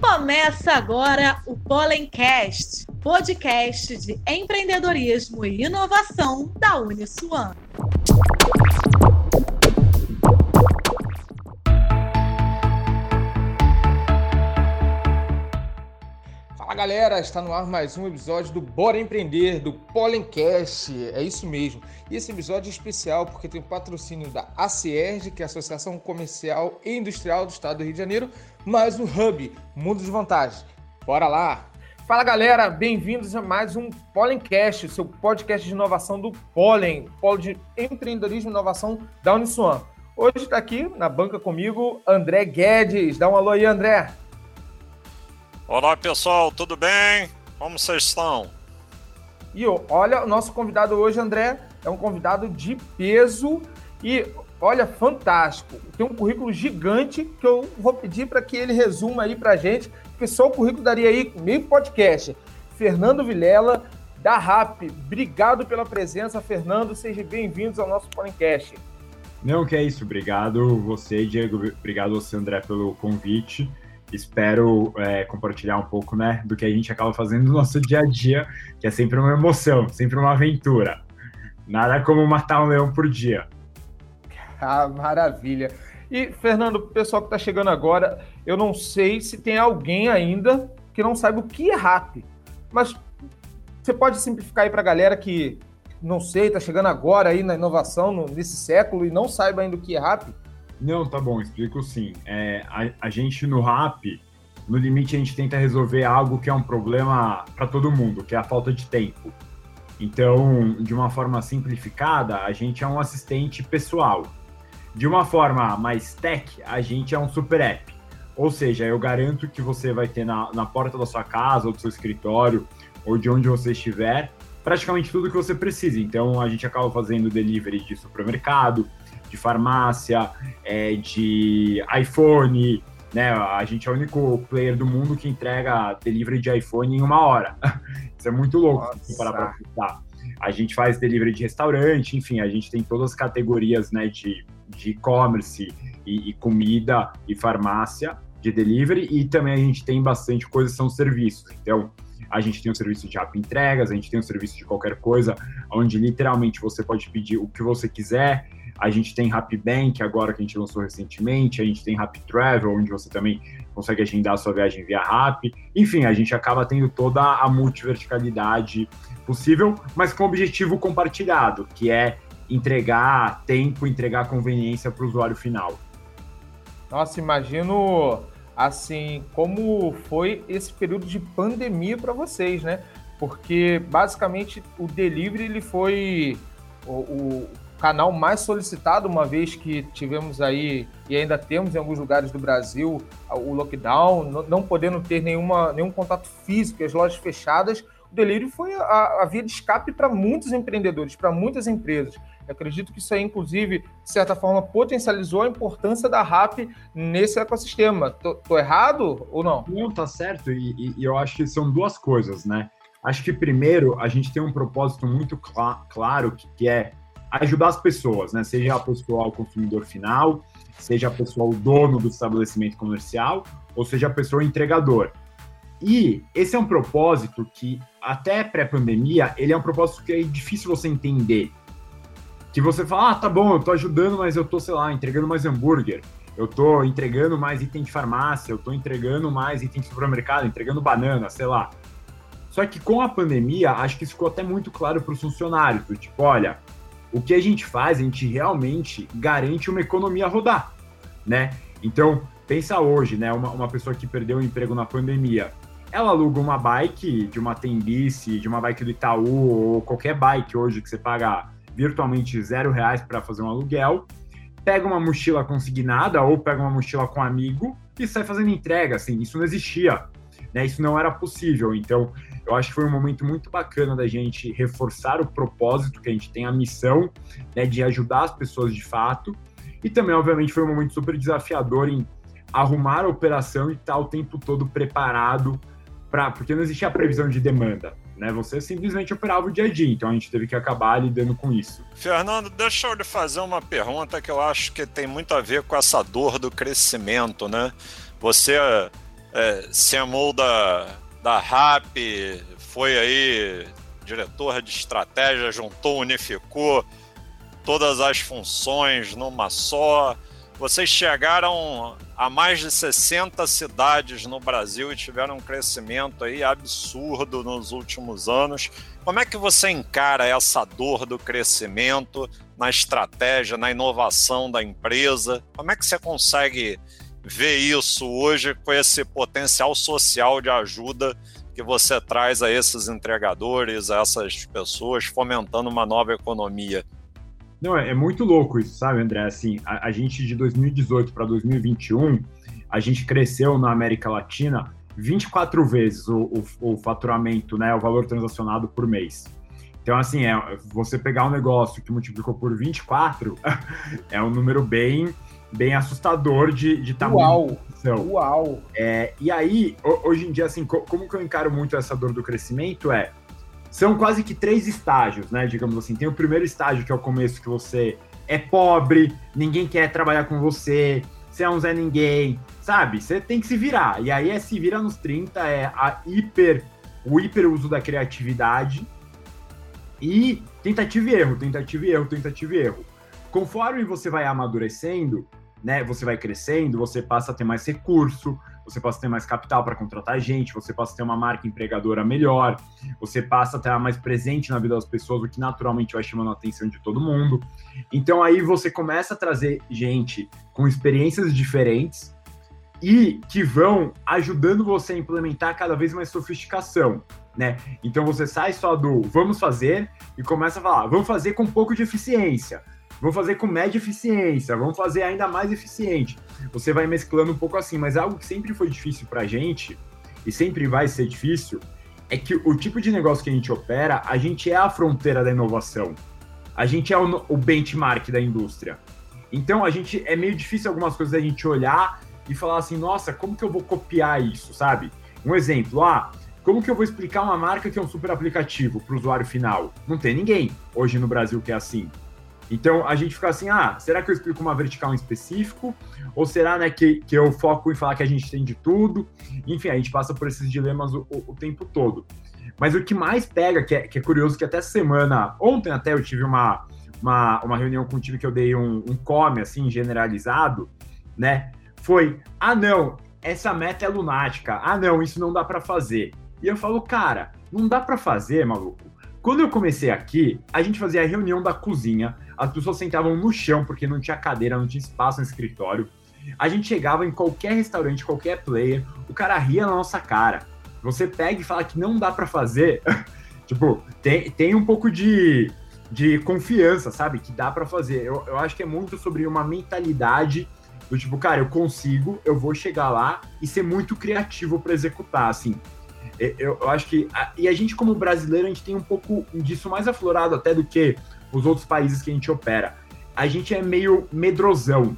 Começa agora o Pollencast, podcast de empreendedorismo e inovação da Uniswan. Galera, está no ar mais um episódio do Bora Empreender, do Pollencast, é isso mesmo. E esse episódio é especial porque tem o patrocínio da ACERG, que é a Associação Comercial e Industrial do Estado do Rio de Janeiro, mais o Hub, Mundo de Vantagens. Bora lá! Fala galera, bem-vindos a mais um Pollencast, seu podcast de inovação do Pollen, polo de empreendedorismo e inovação da Uniswan. Hoje está aqui na banca comigo André Guedes. Dá um alô aí, André. Olá pessoal, tudo bem? Como vocês estão? E olha, o nosso convidado hoje, André, é um convidado de peso e olha, fantástico. Tem um currículo gigante que eu vou pedir para que ele resuma aí para gente, porque só o currículo daria aí meio podcast. Fernando Vilela, da RAP. Obrigado pela presença, Fernando. Sejam bem-vindos ao nosso podcast. Não, que é isso. Obrigado você, Diego. Obrigado você, André, pelo convite espero é, compartilhar um pouco né, do que a gente acaba fazendo no nosso dia a dia, que é sempre uma emoção, sempre uma aventura. Nada como matar um leão por dia. Ah, maravilha. E, Fernando, o pessoal que está chegando agora, eu não sei se tem alguém ainda que não saiba o que é RAP. Mas você pode simplificar aí para a galera que não sei, está chegando agora aí na inovação, no, nesse século, e não saiba ainda o que é RAP? Não, tá bom, explico sim. É, a, a gente no RAP, no limite, a gente tenta resolver algo que é um problema para todo mundo, que é a falta de tempo. Então, de uma forma simplificada, a gente é um assistente pessoal. De uma forma mais tech, a gente é um super app. Ou seja, eu garanto que você vai ter na, na porta da sua casa, ou do seu escritório, ou de onde você estiver, praticamente tudo que você precisa. Então, a gente acaba fazendo delivery de supermercado, de farmácia, é, de iPhone, né? A gente é o único player do mundo que entrega delivery de iPhone em uma hora. Isso é muito louco se parar para pensar. A gente faz delivery de restaurante, enfim, a gente tem todas as categorias né, de e-commerce e, e, comida e farmácia de delivery e também a gente tem bastante coisa são serviços. Então, a gente tem um serviço de app entregas, a gente tem um serviço de qualquer coisa, onde literalmente você pode pedir o que você quiser a gente tem Bank agora que a gente lançou recentemente, a gente tem Rap Travel, onde você também consegue agendar a sua viagem via Rap. Enfim, a gente acaba tendo toda a multiverticalidade possível, mas com objetivo compartilhado, que é entregar tempo, entregar conveniência para o usuário final. Nossa, imagino assim como foi esse período de pandemia para vocês, né? Porque basicamente o delivery ele foi o, o canal mais solicitado, uma vez que tivemos aí, e ainda temos em alguns lugares do Brasil, o lockdown, não podendo ter nenhuma, nenhum contato físico, as lojas fechadas, o delírio foi a, a via de escape para muitos empreendedores, para muitas empresas. Eu acredito que isso aí, inclusive, de certa forma, potencializou a importância da RAP nesse ecossistema. Tô, tô errado ou não? Não, tá certo. E, e, e, eu acho que são duas coisas, né? Acho que, primeiro, a gente tem um propósito muito cl claro, que, que é ajudar as pessoas, né? Seja a pessoa o consumidor final, seja a pessoa o dono do estabelecimento comercial, ou seja a pessoa o entregador. E esse é um propósito que, até pré-pandemia, ele é um propósito que é difícil você entender. Que você fala, ah, tá bom, eu tô ajudando, mas eu tô, sei lá, entregando mais hambúrguer, eu tô entregando mais item de farmácia, eu tô entregando mais item de supermercado, entregando banana, sei lá. Só que com a pandemia, acho que isso ficou até muito claro para os funcionários, tipo, olha, o que a gente faz, a gente realmente garante uma economia rodar, né? Então, pensa hoje, né? Uma, uma pessoa que perdeu o emprego na pandemia, ela aluga uma bike de uma Tembice, de uma bike do Itaú, ou qualquer bike hoje que você paga virtualmente zero reais para fazer um aluguel, pega uma mochila consignada ou pega uma mochila com um amigo e sai fazendo entrega, assim, isso não existia, né? Isso não era possível. Então, eu acho que foi um momento muito bacana da gente reforçar o propósito que a gente tem, a missão né, de ajudar as pessoas de fato. E também, obviamente, foi um momento super desafiador em arrumar a operação e estar o tempo todo preparado para. Porque não existia a previsão de demanda. Né? Você simplesmente operava o dia a dia, então a gente teve que acabar lidando com isso. Fernando, deixa eu lhe fazer uma pergunta que eu acho que tem muito a ver com essa dor do crescimento, né? Você é, CMO da, da RAP, foi aí diretor de estratégia, juntou, unificou todas as funções numa só. Vocês chegaram a mais de 60 cidades no Brasil e tiveram um crescimento aí absurdo nos últimos anos. Como é que você encara essa dor do crescimento na estratégia, na inovação da empresa? Como é que você consegue ver isso hoje com esse potencial social de ajuda que você traz a esses entregadores, a essas pessoas, fomentando uma nova economia? Não, é, é muito louco isso, sabe, André? Assim, a, a gente de 2018 para 2021, a gente cresceu na América Latina 24 vezes o, o, o, faturamento, né, o valor transacionado por mês. Então, assim, é, você pegar um negócio que multiplicou por 24 é um número bem, bem assustador de, de tamanho. Uau! Uau! É, e aí, hoje em dia, assim, como que eu encaro muito essa dor do crescimento é são quase que três estágios, né? Digamos assim. Tem o primeiro estágio, que é o começo, que você é pobre, ninguém quer trabalhar com você, você é um Zé Ninguém, sabe? Você tem que se virar. E aí é se vira nos 30, é a hiper, o hiper uso da criatividade e tentativa e erro, tentativa e erro, tentativa e erro. Conforme você vai amadurecendo, né? Você vai crescendo, você passa a ter mais recurso, você passa a ter mais capital para contratar gente, você passa a ter uma marca empregadora melhor, você passa a estar mais presente na vida das pessoas, o que naturalmente vai chamando a atenção de todo mundo. Então aí você começa a trazer gente com experiências diferentes e que vão ajudando você a implementar cada vez mais sofisticação. Né? Então você sai só do vamos fazer e começa a falar, vamos fazer com um pouco de eficiência vamos fazer com média eficiência, vamos fazer ainda mais eficiente. Você vai mesclando um pouco assim, mas algo que sempre foi difícil para a gente, e sempre vai ser difícil, é que o tipo de negócio que a gente opera, a gente é a fronteira da inovação. A gente é o, o benchmark da indústria. Então, a gente é meio difícil algumas coisas a gente olhar e falar assim, nossa, como que eu vou copiar isso, sabe? Um exemplo, ah, como que eu vou explicar uma marca que é um super aplicativo para o usuário final? Não tem ninguém hoje no Brasil que é assim. Então a gente fica assim, ah, será que eu explico uma vertical em específico? Ou será né, que, que eu foco em falar que a gente tem de tudo? Enfim, a gente passa por esses dilemas o, o, o tempo todo. Mas o que mais pega, que é, que é, curioso, que até semana, ontem até eu tive uma, uma, uma reunião com o time que eu dei um, um come, assim, generalizado, né? Foi, ah não, essa meta é lunática, ah não, isso não dá para fazer. E eu falo, cara, não dá para fazer, maluco. Quando eu comecei aqui, a gente fazia a reunião da cozinha, as pessoas sentavam no chão porque não tinha cadeira, não tinha espaço no escritório. A gente chegava em qualquer restaurante, qualquer player, o cara ria na nossa cara. Você pega e fala que não dá para fazer, tipo, tem, tem um pouco de, de confiança, sabe? Que dá para fazer. Eu, eu acho que é muito sobre uma mentalidade do tipo, cara, eu consigo, eu vou chegar lá e ser muito criativo para executar, assim. Eu, eu, acho que. A, e a gente, como brasileiro, a gente tem um pouco disso mais aflorado até do que os outros países que a gente opera. A gente é meio medrosão.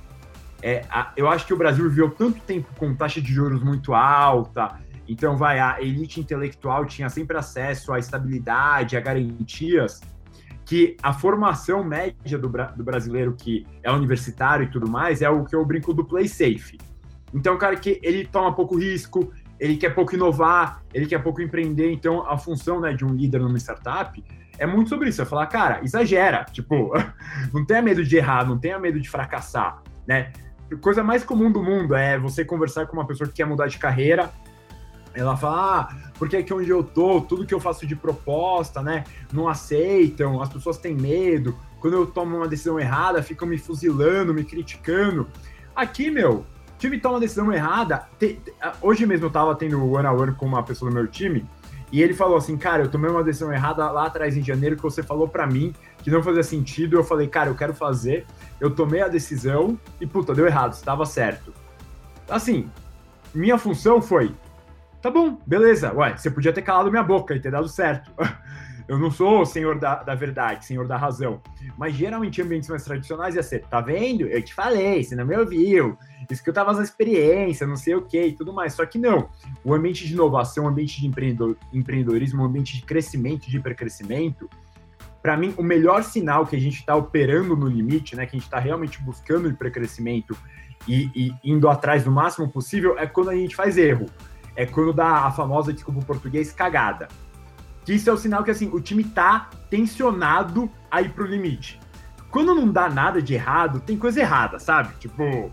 É, a, eu acho que o Brasil viveu tanto tempo com taxa de juros muito alta, então vai, a elite intelectual tinha sempre acesso à estabilidade, a garantias, que a formação média do, do brasileiro que é universitário e tudo mais é o que eu brinco do play safe. Então, cara que ele toma pouco risco, ele quer pouco inovar, ele quer pouco empreender. Então, a função né, de um líder numa startup é muito sobre isso. É falar, cara, exagera. Tipo, não tenha medo de errar, não tenha medo de fracassar, né? Coisa mais comum do mundo é você conversar com uma pessoa que quer mudar de carreira. Ela fala, ah, porque aqui onde eu tô, tudo que eu faço de proposta, né, não aceitam, as pessoas têm medo. Quando eu tomo uma decisão errada, ficam me fuzilando, me criticando. Aqui, meu, time toma uma decisão errada. Te, te, hoje mesmo eu tava tendo one on one com uma pessoa do meu time e ele falou assim, cara, eu tomei uma decisão errada lá atrás em janeiro que você falou para mim que não fazia sentido. Eu falei, cara, eu quero fazer. Eu tomei a decisão e puta, deu errado, estava certo. Assim, minha função foi, tá bom, beleza. Ué, você podia ter calado minha boca e ter dado certo. Eu não sou o senhor da, da verdade, senhor da razão. Mas geralmente em ambientes mais tradicionais ia ser, tá vendo? Eu te falei, você não me ouviu. Isso que eu tava na experiência, não sei o que e tudo mais. Só que não. O ambiente de inovação, o ambiente de empreendedor, empreendedorismo, o ambiente de crescimento, de hipercrescimento, para mim, o melhor sinal que a gente está operando no limite, né, que a gente está realmente buscando hipercrescimento e, e indo atrás do máximo possível, é quando a gente faz erro. É quando dá a famosa, desculpa o português, cagada. Que isso é o sinal que assim, o time tá tensionado a ir pro limite. Quando não dá nada de errado, tem coisa errada, sabe? Tipo,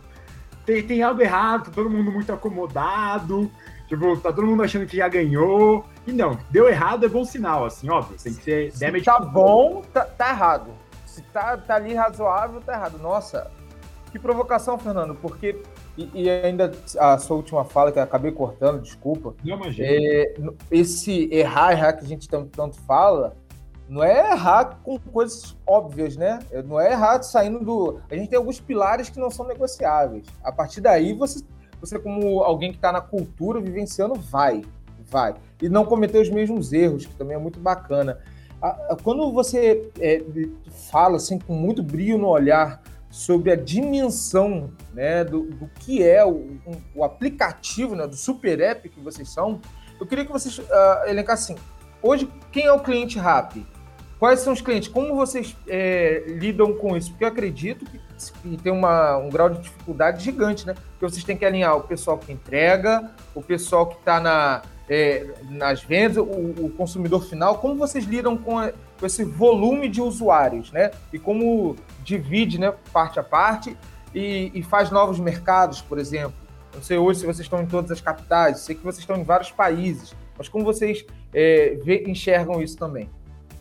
tem, tem algo errado, tá todo mundo muito acomodado, tipo, tá todo mundo achando que já ganhou. E não, deu errado é bom sinal, assim, óbvio. Tem que ser Se damage tá bom, tá, tá errado. Se tá, tá ali razoável, tá errado. Nossa, que provocação, Fernando, porque. E, e ainda a sua última fala, que eu acabei cortando, desculpa. Não, imagina. É, esse errar, errar que a gente tanto, tanto fala, não é errar com coisas óbvias, né? Não é errar saindo do. A gente tem alguns pilares que não são negociáveis. A partir daí, você, você como alguém que está na cultura, vivenciando, vai, vai. E não cometer os mesmos erros, que também é muito bacana. Quando você é, fala assim, com muito brilho no olhar sobre a dimensão né, do, do que é o, o, aplicativo, né, do super app que vocês são, eu queria que vocês uh, elencassem. Hoje, quem é o cliente RAP? Quais são os clientes? Como vocês é, lidam com isso? Porque eu acredito que, que tem uma, um grau de dificuldade gigante, né? Porque vocês têm que alinhar o pessoal que entrega, o pessoal que está na, é, nas vendas, o, o, consumidor final. Como vocês lidam com, com, esse volume de usuários, né? E como divide, né, parte a parte e, e faz novos mercados, por exemplo. Não sei hoje se vocês estão em todas as capitais, sei que vocês estão em vários países, mas como vocês é, vê, enxergam isso também?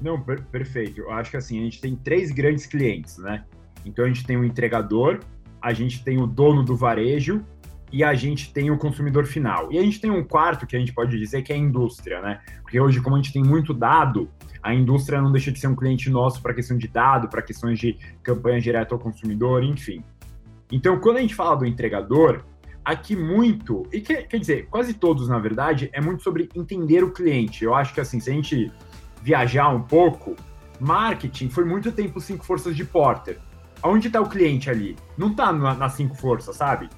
Não, per perfeito. Eu acho que assim, a gente tem três grandes clientes, né? Então a gente tem o entregador, a gente tem o dono do varejo e a gente tem o consumidor final. E a gente tem um quarto que a gente pode dizer que é a indústria, né? Porque hoje, como a gente tem muito dado, a indústria não deixa de ser um cliente nosso para questão de dado, para questões de campanha direta ao consumidor, enfim. Então, quando a gente fala do entregador, aqui muito, e quer, quer dizer, quase todos, na verdade, é muito sobre entender o cliente. Eu acho que assim, se a gente viajar um pouco, marketing foi muito tempo cinco forças de Porter. Onde está o cliente ali? Não está nas cinco forças, sabe?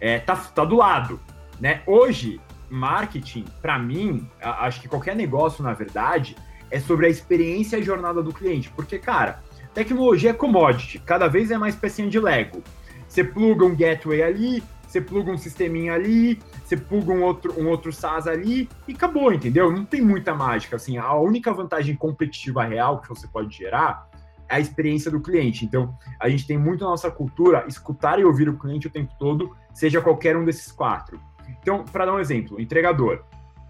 É, tá, tá do lado, né? Hoje, marketing, para mim, acho que qualquer negócio, na verdade, é sobre a experiência e a jornada do cliente. Porque, cara, tecnologia é commodity, cada vez é mais pecinha de Lego. Você pluga um gateway ali, você pluga um sisteminha ali, você pluga um outro, um outro SaaS ali e acabou, entendeu? Não tem muita mágica, assim, a única vantagem competitiva real que você pode gerar a experiência do cliente. Então, a gente tem muito na nossa cultura escutar e ouvir o cliente o tempo todo, seja qualquer um desses quatro. Então, para dar um exemplo, entregador.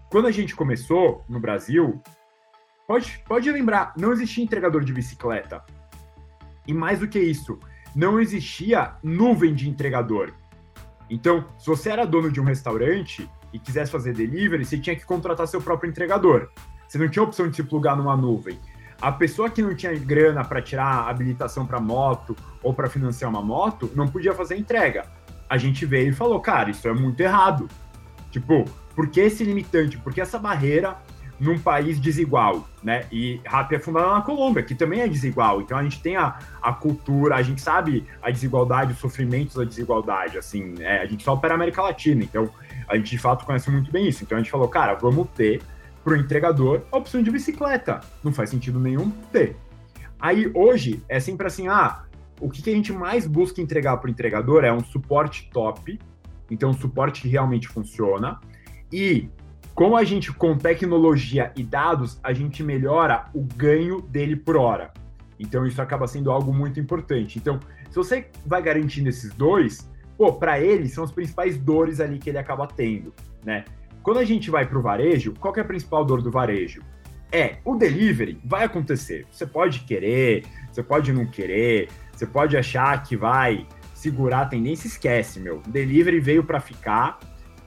Quando a gente começou no Brasil, pode, pode lembrar, não existia entregador de bicicleta. E mais do que isso, não existia nuvem de entregador. Então, se você era dono de um restaurante e quisesse fazer delivery, você tinha que contratar seu próprio entregador. Você não tinha opção de se plugar numa nuvem. A pessoa que não tinha grana para tirar habilitação para moto ou para financiar uma moto não podia fazer entrega. A gente veio e falou, cara, isso é muito errado. Tipo, por que esse limitante? Por que essa barreira num país desigual, né? E RAP é fundada na Colômbia, que também é desigual. Então a gente tem a, a cultura, a gente sabe a desigualdade, os sofrimentos da desigualdade, assim, é, a gente só opera a América Latina, então a gente de fato conhece muito bem isso. Então a gente falou, cara, vamos ter para o entregador a opção de bicicleta. Não faz sentido nenhum ter. Aí hoje é sempre assim, ah, o que, que a gente mais busca entregar para o entregador é um suporte top, então um suporte que realmente funciona, e como a gente, com tecnologia e dados, a gente melhora o ganho dele por hora. Então, isso acaba sendo algo muito importante. Então, se você vai garantindo esses dois, pô, para ele são as principais dores ali que ele acaba tendo, né? Quando a gente vai para o varejo, qual é a principal dor do varejo? É, o delivery vai acontecer. Você pode querer, você pode não querer, você pode achar que vai segurar a tendência, esquece, meu. Delivery veio para ficar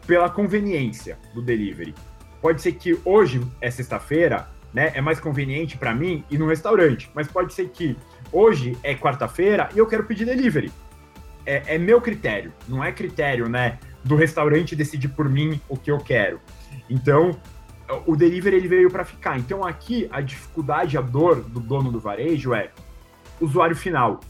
pela conveniência do delivery. Pode ser que hoje é sexta-feira, né? É mais conveniente para mim ir no restaurante, mas pode ser que hoje é quarta-feira e eu quero pedir delivery. É, é, meu critério, não é critério, né? Do restaurante decidir por mim o que eu quero. Então, o delivery ele veio para ficar. Então, aqui a dificuldade, a dor do dono do varejo é usuário final.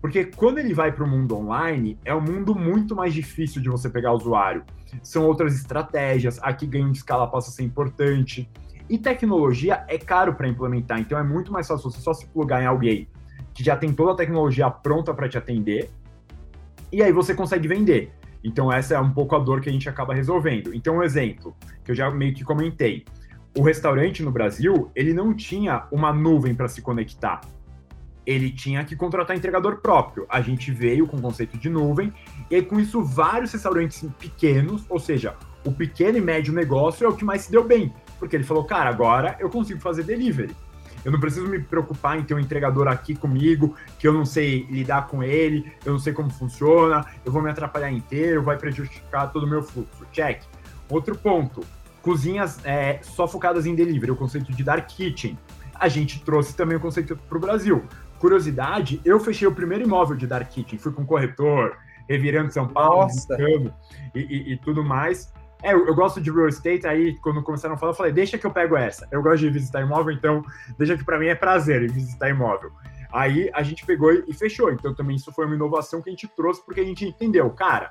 Porque quando ele vai para o mundo online, é um mundo muito mais difícil de você pegar usuário. São outras estratégias, aqui ganho de escala passa a ser importante. E tecnologia é caro para implementar, então é muito mais fácil você só se plugar em alguém que já tem toda a tecnologia pronta para te atender, e aí você consegue vender. Então essa é um pouco a dor que a gente acaba resolvendo. Então um exemplo que eu já meio que comentei, o restaurante no Brasil ele não tinha uma nuvem para se conectar. Ele tinha que contratar entregador próprio. A gente veio com o conceito de nuvem e com isso vários restaurantes pequenos, ou seja, o pequeno e médio negócio é o que mais se deu bem, porque ele falou, cara, agora eu consigo fazer delivery. Eu não preciso me preocupar em ter um entregador aqui comigo, que eu não sei lidar com ele, eu não sei como funciona, eu vou me atrapalhar inteiro, vai prejudicar todo o meu fluxo. Check. Outro ponto, cozinhas é, só focadas em delivery, o conceito de dark kitchen. A gente trouxe também o conceito para o Brasil. Curiosidade, eu fechei o primeiro imóvel de dark kitchen, fui com corretor, revirando São Paulo, e, e, e, tudo mais. É, eu, gosto de real estate, aí quando começaram a falar, eu falei, deixa que eu pego essa. Eu gosto de visitar imóvel, então deixa que para mim é prazer visitar imóvel. Aí a gente pegou e fechou. Então também isso foi uma inovação que a gente trouxe, porque a gente entendeu, cara,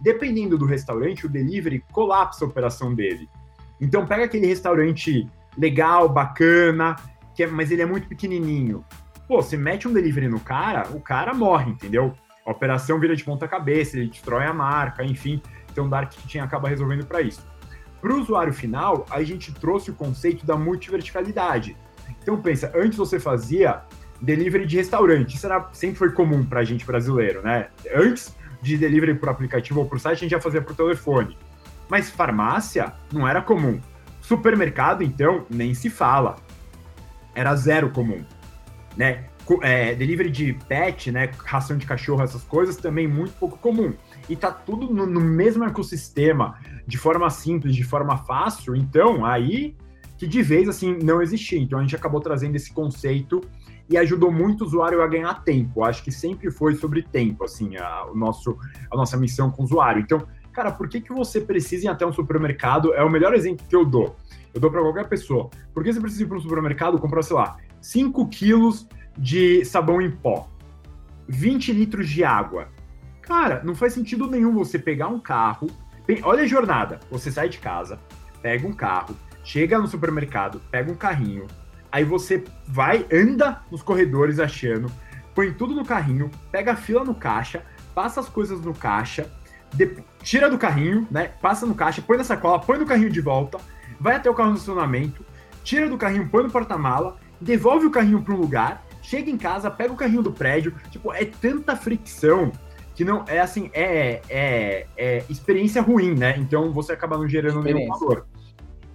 dependendo do restaurante, o delivery colapsa a operação dele. Então pega aquele restaurante legal, bacana, que é, mas ele é muito pequenininho. Pô, você mete um delivery no cara, o cara morre, entendeu? A operação vira de ponta cabeça, ele destrói a marca, enfim. Então, Dark Kitchen acaba resolvendo para isso. Para o usuário final, a gente trouxe o conceito da multiverticalidade. Então, pensa, antes você fazia delivery de restaurante, isso era, sempre foi comum para a gente brasileiro, né? Antes de delivery por aplicativo ou por site, a gente já fazia por telefone. Mas farmácia não era comum. Supermercado, então, nem se fala. Era zero comum, né? É, delivery de pet, né? Ração de cachorro, essas coisas, também muito pouco comum e tá tudo no, no mesmo ecossistema, de forma simples, de forma fácil, então aí que de vez assim não existia. Então a gente acabou trazendo esse conceito e ajudou muito o usuário a ganhar tempo. Acho que sempre foi sobre tempo, assim, a, o nosso, a nossa missão com o usuário. Então, cara, por que, que você precisa ir até um supermercado? É o melhor exemplo que eu dou. Eu dou para qualquer pessoa. Por que você precisa ir para um supermercado comprar, sei lá, 5 quilos de sabão em pó, 20 litros de água, Cara, não faz sentido nenhum você pegar um carro. Olha a jornada. Você sai de casa, pega um carro, chega no supermercado, pega um carrinho, aí você vai, anda nos corredores achando, põe tudo no carrinho, pega a fila no caixa, passa as coisas no caixa, de, tira do carrinho, né? Passa no caixa, põe na sacola, põe no carrinho de volta, vai até o carro no estacionamento, tira do carrinho, põe no porta-mala, devolve o carrinho para um lugar, chega em casa, pega o carrinho do prédio. Tipo, é tanta fricção que não é assim, é, é, é experiência ruim, né? Então você acaba não gerando nenhum valor.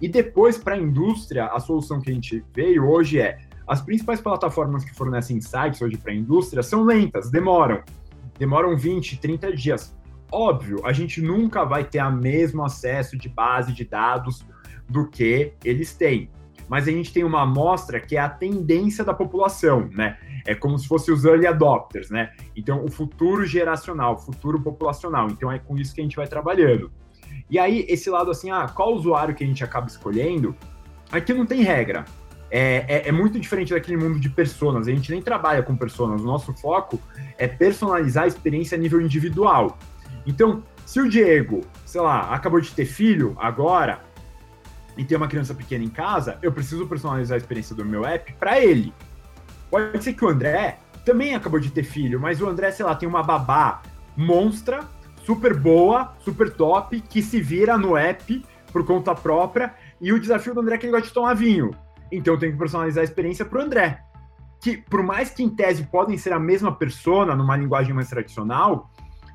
E depois, para a indústria, a solução que a gente veio hoje é as principais plataformas que fornecem insights hoje para a indústria são lentas, demoram. Demoram 20, 30 dias. Óbvio, a gente nunca vai ter o mesmo acesso de base de dados do que eles têm. Mas a gente tem uma amostra que é a tendência da população, né? é como se fosse os early adopters, né? Então, o futuro geracional, o futuro populacional. Então, é com isso que a gente vai trabalhando. E aí, esse lado assim, ah, qual usuário que a gente acaba escolhendo? Aqui não tem regra. É, é, é, muito diferente daquele mundo de personas. A gente nem trabalha com personas. O nosso foco é personalizar a experiência a nível individual. Então, se o Diego, sei lá, acabou de ter filho agora e tem uma criança pequena em casa, eu preciso personalizar a experiência do meu app para ele. Pode ser que o André também acabou de ter filho, mas o André, sei lá, tem uma babá monstra, super boa, super top, que se vira no app por conta própria, e o desafio do André é que ele gosta de tomar vinho. Então eu tenho que personalizar a experiência para o André. Que, por mais que em tese podem ser a mesma persona, numa linguagem mais tradicional,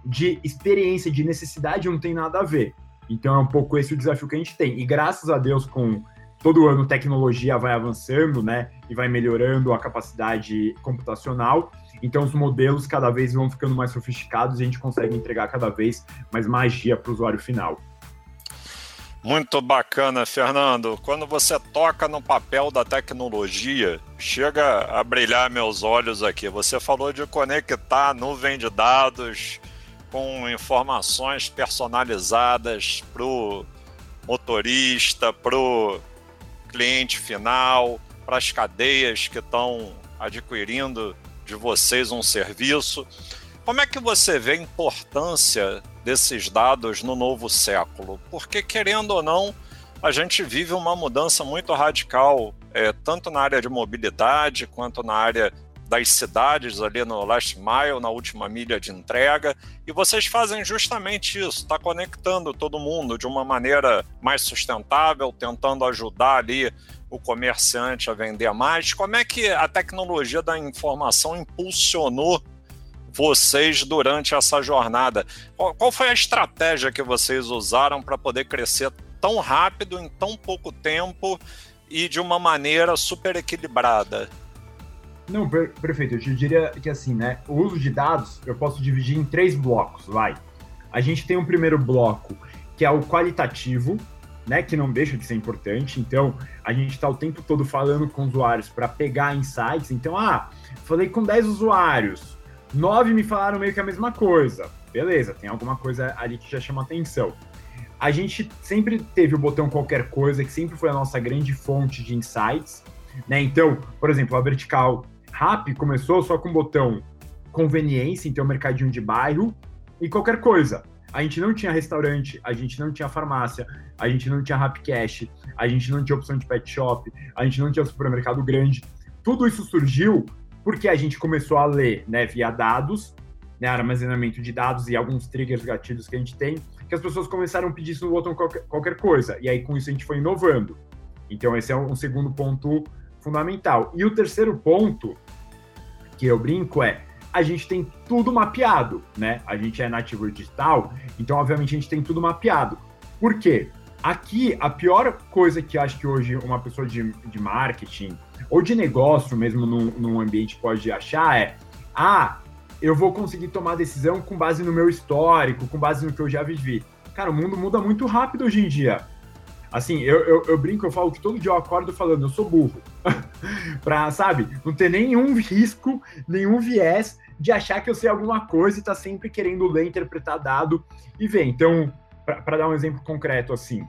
de experiência, de necessidade, não tem nada a ver. Então é um pouco esse o desafio que a gente tem. E graças a Deus, com todo ano tecnologia vai avançando, né, e vai melhorando a capacidade computacional. Então os modelos cada vez vão ficando mais sofisticados e a gente consegue entregar cada vez mais magia para o usuário final. Muito bacana, Fernando. Quando você toca no papel da tecnologia, chega a brilhar meus olhos aqui. Você falou de conectar nuvem de dados com informações personalizadas para o motorista, para o cliente final, para as cadeias que estão adquirindo de vocês um serviço. Como é que você vê a importância desses dados no novo século? Porque, querendo ou não, a gente vive uma mudança muito radical, é, tanto na área de mobilidade quanto na área das cidades ali no last mile, na última milha de entrega, e vocês fazem justamente isso, está conectando todo mundo de uma maneira mais sustentável, tentando ajudar ali o comerciante a vender mais. Como é que a tecnologia da informação impulsionou vocês durante essa jornada? Qual, qual foi a estratégia que vocês usaram para poder crescer tão rápido em tão pouco tempo e de uma maneira super equilibrada? Não, per perfeito. Eu te diria que assim, né? O uso de dados eu posso dividir em três blocos, vai. A gente tem um primeiro bloco que é o qualitativo, né? Que não deixa de ser importante. Então, a gente está o tempo todo falando com usuários para pegar insights. Então, ah, falei com 10 usuários, nove me falaram meio que a mesma coisa. Beleza, tem alguma coisa ali que já chama atenção. A gente sempre teve o botão qualquer coisa, que sempre foi a nossa grande fonte de insights. Né? Então, por exemplo, a vertical Rap começou só com o botão conveniência, então mercadinho de bairro e qualquer coisa. A gente não tinha restaurante, a gente não tinha farmácia, a gente não tinha Rap Cash, a gente não tinha opção de pet shop, a gente não tinha supermercado grande. Tudo isso surgiu porque a gente começou a ler, né, via dados, né, armazenamento de dados e alguns triggers gatilhos que a gente tem, que as pessoas começaram a pedir isso no botão qualquer, qualquer coisa. E aí com isso a gente foi inovando. Então esse é um segundo ponto fundamental. E o terceiro ponto que eu brinco é a gente tem tudo mapeado, né? A gente é nativo digital, então obviamente a gente tem tudo mapeado. Por quê? Aqui, a pior coisa que acho que hoje uma pessoa de, de marketing ou de negócio mesmo num, num ambiente pode achar é ah, eu vou conseguir tomar decisão com base no meu histórico, com base no que eu já vivi. Cara, o mundo muda muito rápido hoje em dia. Assim, eu, eu, eu, brinco, eu falo que todo dia eu acordo falando, eu sou burro. pra, sabe, não ter nenhum risco, nenhum viés de achar que eu sei alguma coisa e tá sempre querendo ler, interpretar dado e ver. Então, para dar um exemplo concreto, assim,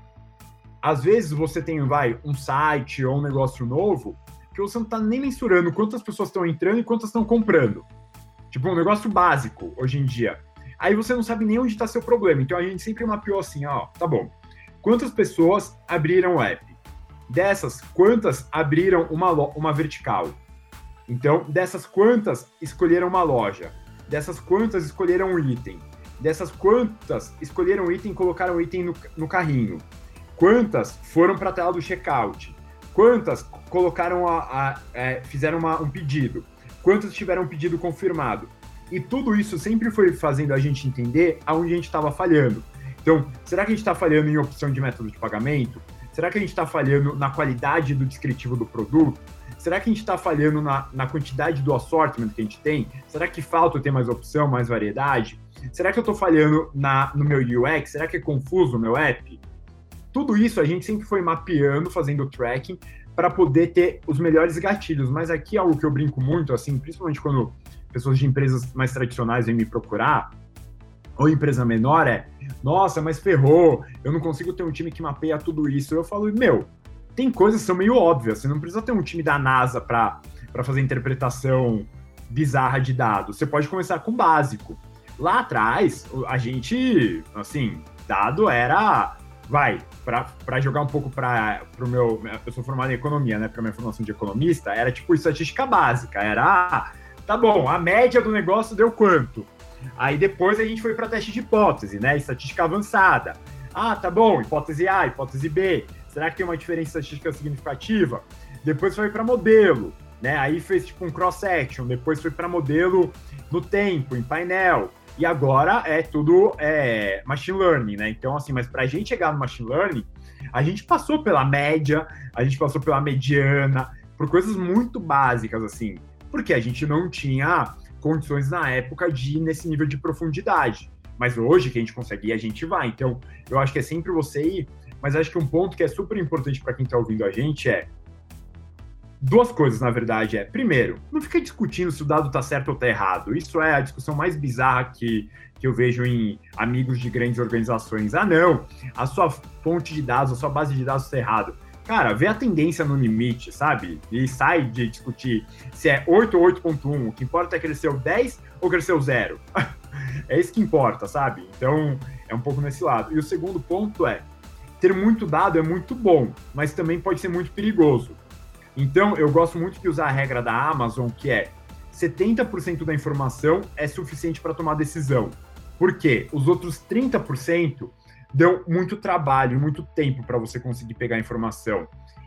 às vezes você tem, vai, um site ou um negócio novo que você não tá nem mensurando quantas pessoas estão entrando e quantas estão comprando. Tipo, um negócio básico hoje em dia. Aí você não sabe nem onde está seu problema. Então a gente sempre mapeou assim, ó, tá bom quantas pessoas abriram o app? Dessas, quantas abriram uma, uma vertical? Então, dessas quantas escolheram uma loja? Dessas quantas escolheram um item? Dessas quantas escolheram um item e colocaram o item no, no carrinho? Quantas foram para a tela do checkout? Quantas colocaram a, a é, fizeram uma, um pedido? Quantas tiveram um pedido confirmado? E tudo isso sempre foi fazendo a gente entender aonde a gente estava falhando. Então, será que a gente está falhando em opção de método de pagamento? Será que a gente está falhando na qualidade do descritivo do produto? Será que a gente está falhando na, na quantidade do assortment que a gente tem? Será que falta ter mais opção, mais variedade? Será que eu estou falhando na, no meu UX? Será que é confuso o meu app? Tudo isso a gente sempre foi mapeando, fazendo tracking, para poder ter os melhores gatilhos. Mas aqui é algo que eu brinco muito, assim, principalmente quando pessoas de empresas mais tradicionais vêm me procurar, ou empresa menor, é nossa, mas ferrou, eu não consigo ter um time que mapeia tudo isso. Eu falo, meu, tem coisas que são meio óbvias, você não precisa ter um time da NASA para fazer interpretação bizarra de dados. Você pode começar com o básico. Lá atrás, a gente, assim, dado era vai, para jogar um pouco para o meu. Eu sou formado em economia, né? Para minha formação de economista, era tipo estatística básica. Era, ah, tá bom, a média do negócio deu quanto? Aí depois a gente foi para teste de hipótese, né? Estatística avançada. Ah, tá bom, hipótese A, hipótese B. Será que tem uma diferença estatística significativa? Depois foi para modelo, né? Aí fez tipo um cross-section, depois foi para modelo no tempo, em painel. E agora é tudo é, machine learning, né? Então, assim, mas para a gente chegar no machine learning, a gente passou pela média, a gente passou pela mediana, por coisas muito básicas, assim, porque a gente não tinha condições na época de ir nesse nível de profundidade. Mas hoje que a gente consegue ir, a gente vai. Então, eu acho que é sempre você ir, mas acho que um ponto que é super importante para quem está ouvindo a gente é duas coisas, na verdade, é, primeiro, não fica discutindo se o dado está certo ou está errado. Isso é a discussão mais bizarra que, que eu vejo em amigos de grandes organizações. Ah, não, a sua fonte de dados, a sua base de dados está errado. Cara, vê a tendência no limite, sabe? E sai de discutir se é 8 ou 8.1. O que importa é crescer o 10 ou crescer o 0. é isso que importa, sabe? Então, é um pouco nesse lado. E o segundo ponto é: ter muito dado é muito bom, mas também pode ser muito perigoso. Então, eu gosto muito de usar a regra da Amazon, que é 70% da informação é suficiente para tomar decisão. Por quê? Os outros 30% dão muito trabalho, muito tempo para você conseguir pegar informação.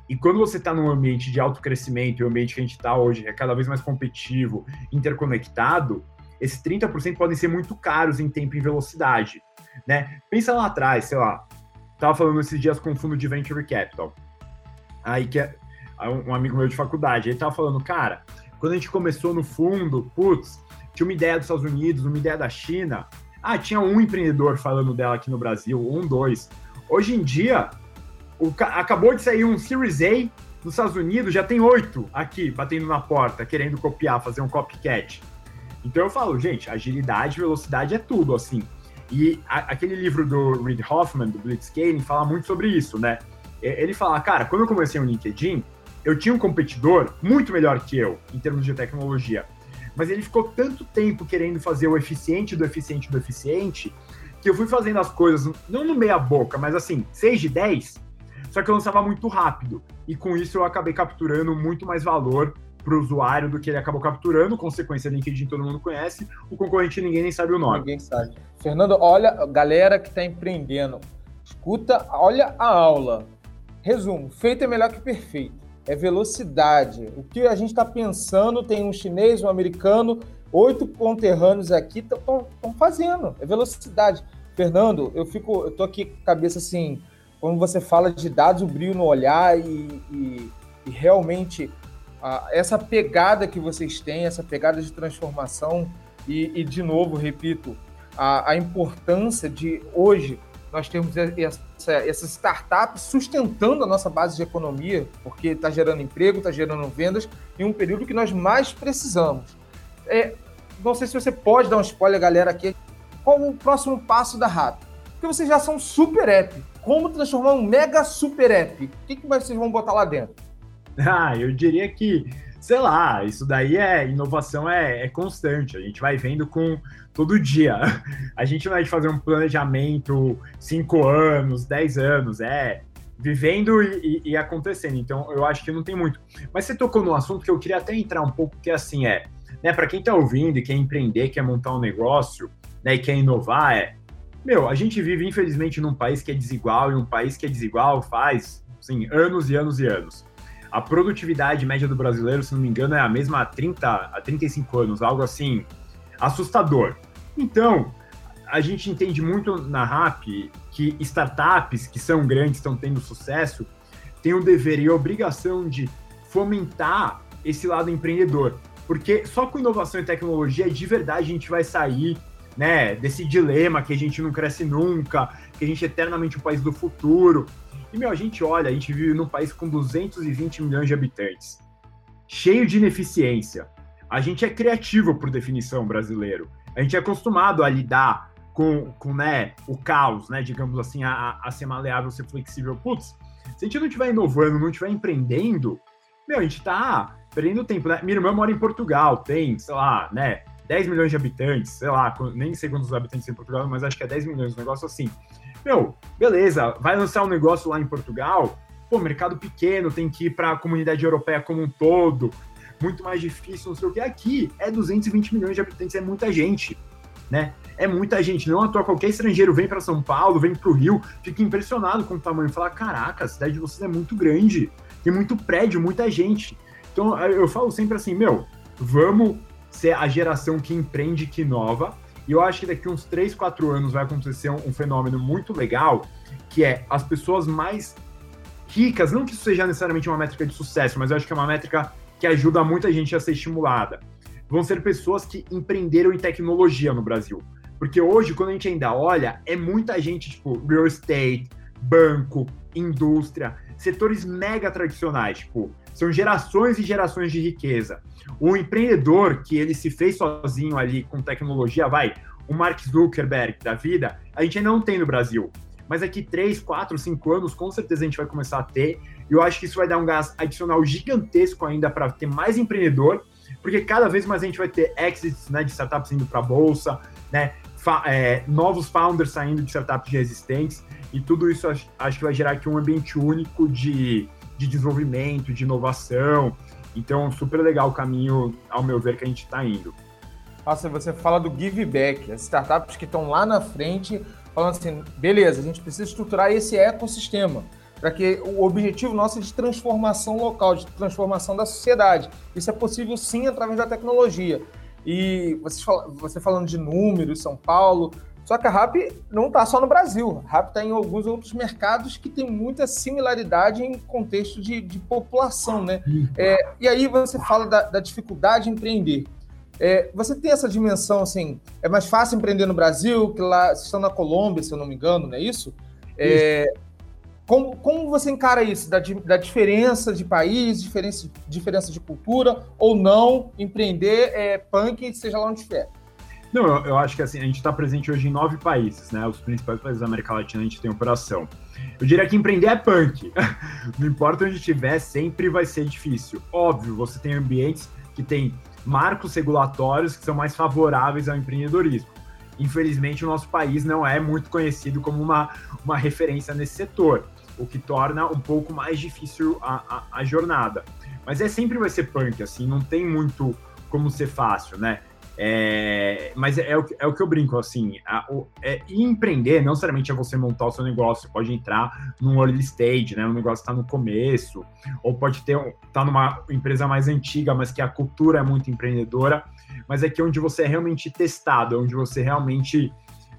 E quando você está num ambiente de alto crescimento, e o ambiente que a gente está hoje é cada vez mais competitivo, interconectado, esses 30% podem ser muito caros em tempo e velocidade. Né? Pensa lá atrás, sei lá, tava falando esses dias com o fundo de Venture Capital. Aí que é um amigo meu de faculdade, ele tava falando, cara, quando a gente começou no fundo, putz, tinha uma ideia dos Estados Unidos, uma ideia da China. Ah, tinha um empreendedor falando dela aqui no Brasil, um, dois. Hoje em dia, o, acabou de sair um Series A nos Estados Unidos, já tem oito aqui batendo na porta, querendo copiar, fazer um copycat. Então eu falo, gente, agilidade, velocidade é tudo, assim. E a, aquele livro do Reid Hoffman, do Blitzscaling, fala muito sobre isso, né? Ele fala, cara, quando eu comecei no LinkedIn, eu tinha um competidor muito melhor que eu, em termos de tecnologia. Mas ele ficou tanto tempo querendo fazer o eficiente do eficiente do eficiente, que eu fui fazendo as coisas, não no meia boca, mas assim, 6 de 10, só que eu lançava muito rápido. E com isso eu acabei capturando muito mais valor para o usuário do que ele acabou capturando. Consequência, LinkedIn todo mundo conhece, o concorrente ninguém nem sabe o nome. Ninguém sabe. Fernando, olha, galera que está empreendendo, escuta, olha a aula. Resumo: feito é melhor que perfeito. É velocidade. O que a gente está pensando, tem um chinês, um americano, oito conterrâneos aqui estão fazendo. É velocidade. Fernando, eu fico, eu tô aqui com a cabeça assim, quando você fala de dados, o brilho no olhar e, e, e realmente a, essa pegada que vocês têm, essa pegada de transformação e, e de novo, repito, a, a, importância de hoje nós temos essa, essas startups sustentando a nossa base de economia, porque está gerando emprego, está gerando vendas em um período que nós mais precisamos. É, não sei se você pode dar um spoiler, galera, aqui. Qual o próximo passo da RAP? Porque vocês já são super app como transformar um mega super app. O que, que vocês vão botar lá dentro? Ah, eu diria que, sei lá, isso daí é inovação é, é constante. A gente vai vendo com todo dia. A gente vai fazer um planejamento cinco anos, dez anos, é vivendo e, e, e, acontecendo. Então, eu acho que não tem muito. Mas você tocou num assunto que eu queria até entrar um pouco, que assim é, né, para quem está ouvindo e quer empreender, quer montar um negócio, né, e quer inovar, é meu, a gente vive, infelizmente, num país que é desigual, e um país que é desigual faz, assim, anos e anos e anos. A produtividade média do brasileiro, se não me engano, é a mesma há 30, a 35 anos, algo assim, assustador. Então, a gente entende muito na RAP que startups que são grandes, estão tendo sucesso, têm o dever e a obrigação de fomentar esse lado empreendedor. Porque só com inovação e tecnologia, de verdade, a gente vai sair né, desse dilema que a gente não cresce nunca, que a gente é eternamente o país do futuro. E, meu, a gente olha, a gente vive num país com 220 milhões de habitantes, cheio de ineficiência. A gente é criativo, por definição, brasileiro. A gente é acostumado a lidar com, com né, o caos, né, digamos assim, a, a ser maleável, ser flexível. Putz, se a gente não estiver inovando, não estiver empreendendo, meu, a gente tá perdendo tempo, né? Minha irmã mora em Portugal, tem, sei lá, né, 10 milhões de habitantes, sei lá, nem sei quantos habitantes em Portugal, mas acho que é 10 milhões, um negócio assim. Meu, beleza, vai lançar um negócio lá em Portugal, pô, mercado pequeno, tem que ir para a comunidade europeia como um todo, muito mais difícil, não sei o que. Aqui é 220 milhões de habitantes, é muita gente, né? É muita gente. Não à toa, qualquer estrangeiro vem para São Paulo, vem para o Rio, fica impressionado com o tamanho, fala: caraca, a cidade de vocês é muito grande, tem muito prédio, muita gente. Então eu falo sempre assim, meu, vamos ser a geração que empreende, que inova. E eu acho que daqui uns 3, 4 anos vai acontecer um, um fenômeno muito legal, que é as pessoas mais ricas, não que isso seja necessariamente uma métrica de sucesso, mas eu acho que é uma métrica que ajuda muita gente a ser estimulada. Vão ser pessoas que empreenderam em tecnologia no Brasil. Porque hoje, quando a gente ainda olha, é muita gente, tipo, real estate, banco, indústria, setores mega tradicionais, tipo, são gerações e gerações de riqueza. O empreendedor que ele se fez sozinho ali com tecnologia, vai, o Mark Zuckerberg da vida, a gente ainda não tem no Brasil. Mas aqui 3, 4, 5 anos, com certeza a gente vai começar a ter. E eu acho que isso vai dar um gás adicional gigantesco ainda para ter mais empreendedor, porque cada vez mais a gente vai ter exits né, de startups indo para a bolsa, né, é, novos founders saindo de startups já existentes, e tudo isso acho, acho que vai gerar aqui um ambiente único de, de desenvolvimento, de inovação, Então, super legal o caminho, ao meu ver, que a gente está indo. Nossa, você fala do give back, as startups que estão lá na frente falando assim, beleza, a gente precisa estruturar esse ecossistema para que o objetivo nosso é de transformação local, de transformação da sociedade. Isso é possível sim através da tecnologia. E você, você falando de números, São Paulo, só que a RAP não está só no Brasil. A RAP está em alguns outros mercados que tem muita similaridade em contexto de, de população, né? É, e aí você fala da, da dificuldade em empreender. É, você tem essa dimensão, assim, é mais fácil empreender no Brasil, que lá vocês estão na Colômbia, se eu não me engano, não é isso? É, como, como você encara isso, da, da diferença de país, diferença, diferença de cultura, ou não empreender é, punk, seja lá onde estiver? Não, eu, eu, acho que assim, a gente está presente hoje em nove países, né? Os principais países da América Latina a gente tem operação. Eu diria que empreender é punk. Não importa onde estiver, sempre vai ser difícil. Óbvio, você tem ambientes que tem marcos regulatórios que são mais favoráveis ao empreendedorismo. Infelizmente, o nosso país não é muito conhecido como uma, uma referência nesse setor, o que torna um pouco mais difícil a, a, a jornada. Mas é sempre vai ser punk, assim, não tem muito como ser fácil, né? É, mas é, é, o, é o que eu brinco, assim, a, o, é, empreender não necessariamente é você montar o seu negócio, você pode entrar num early stage, né, um negócio está no começo, ou pode ter tá numa empresa mais antiga, mas que a cultura é muito empreendedora, mas é que onde você é realmente testado, onde você realmente,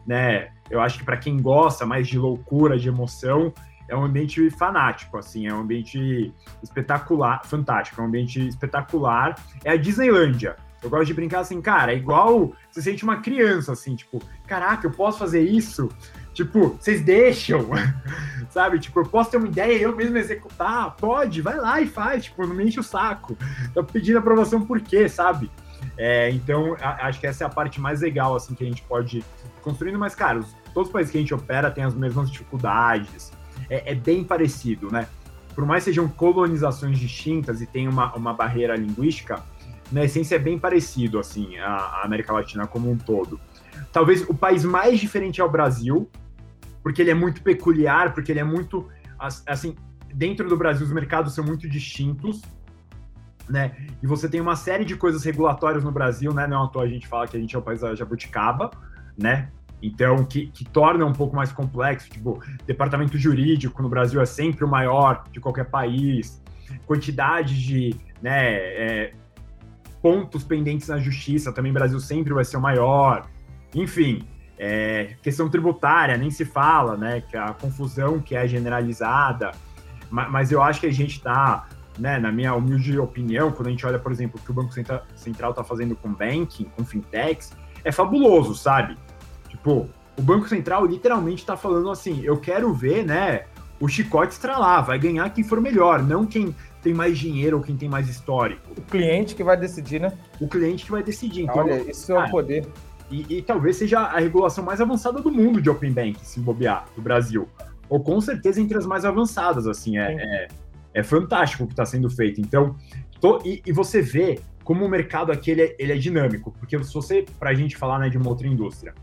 né, eu acho que para quem gosta mais de loucura, de emoção, é um ambiente fanático, assim, é um ambiente espetacular, fantástico, é um ambiente espetacular, é a Disneylândia, eu gosto de brincar assim, cara, é igual você sente uma criança, assim, tipo, caraca, eu posso fazer isso? Tipo, vocês deixam, sabe? Tipo, eu posso ter uma ideia eu mesmo executar? Pode, vai lá e faz, tipo, não me enche o saco. Tô pedindo aprovação por quê, sabe? É, então, a, acho que essa é a parte mais legal, assim, que a gente pode ir construindo, mas, cara, os, todos os países que a gente opera têm as mesmas dificuldades, é, é bem parecido, né? Por mais sejam colonizações distintas e tem uma, uma barreira linguística, na essência é bem parecido, assim, a, a América Latina como um todo. Talvez o país mais diferente é o Brasil, porque ele é muito peculiar, porque ele é muito, assim, dentro do Brasil os mercados são muito distintos, né? E você tem uma série de coisas regulatórias no Brasil, né? Não à toa a gente fala que a gente é o país da jabuticaba, né? Então, que, que torna um pouco mais complexo, tipo, departamento jurídico no Brasil é sempre o maior de qualquer país, quantidade de, né, é, pontos pendentes na justiça, também Brasil sempre vai ser o maior. Enfim, é, questão tributária, nem se fala, né? Que a confusão que é generalizada. Mas, eu acho que a gente está, né, na minha humilde opinião, quando a gente olha, por exemplo, o que o Banco Central está fazendo com banking, com fintechs, é fabuloso, sabe? Tipo, o Banco Central literalmente está falando assim: eu quero ver, né, o chicote estralar, vai ganhar quem for melhor, não quem tem mais dinheiro ou quem tem mais histórico. O cliente que vai decidir, né? O cliente que vai decidir. Então, Olha, isso é o poder. E, e, talvez seja a regulação mais avançada do mundo de Open Bank, se bobear, do Brasil. Ou com certeza entre as mais avançadas, assim, é, é, é, fantástico o que está sendo feito. Então, tô, e, e, você vê como o mercado aqui ele é, ele é dinâmico, porque se você, para a gente falar né, de uma outra indústria,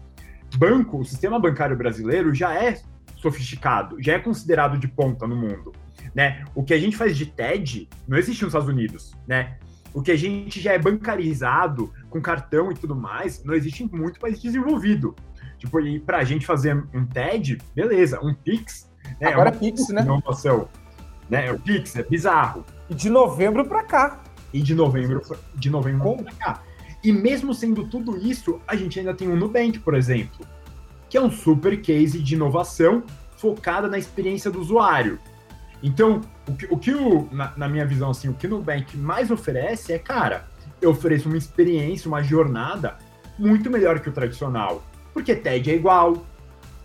banco, o sistema bancário brasileiro já é sofisticado, já é considerado de ponta no mundo né? O que a gente faz de TED não existe nos Estados Unidos, né? O que a gente já é bancarizado com cartão e tudo mais, não existe em muito país desenvolvido. Tipo, e pra gente fazer um TED, beleza, um Pix, né? Agora é Pix, né? Inovação, né? O Pix é bizarro. E de novembro para cá. E de novembro, de novembro para cá. E mesmo sendo tudo isso, a gente ainda tem o Nubank, por exemplo, que é um super case de inovação focada na experiência do usuário. Então, o que, o, que o, na, na, minha visão, assim, o que o Nubank mais oferece é, cara, eu ofereço uma experiência, uma jornada muito melhor que o tradicional. Porque TED é igual,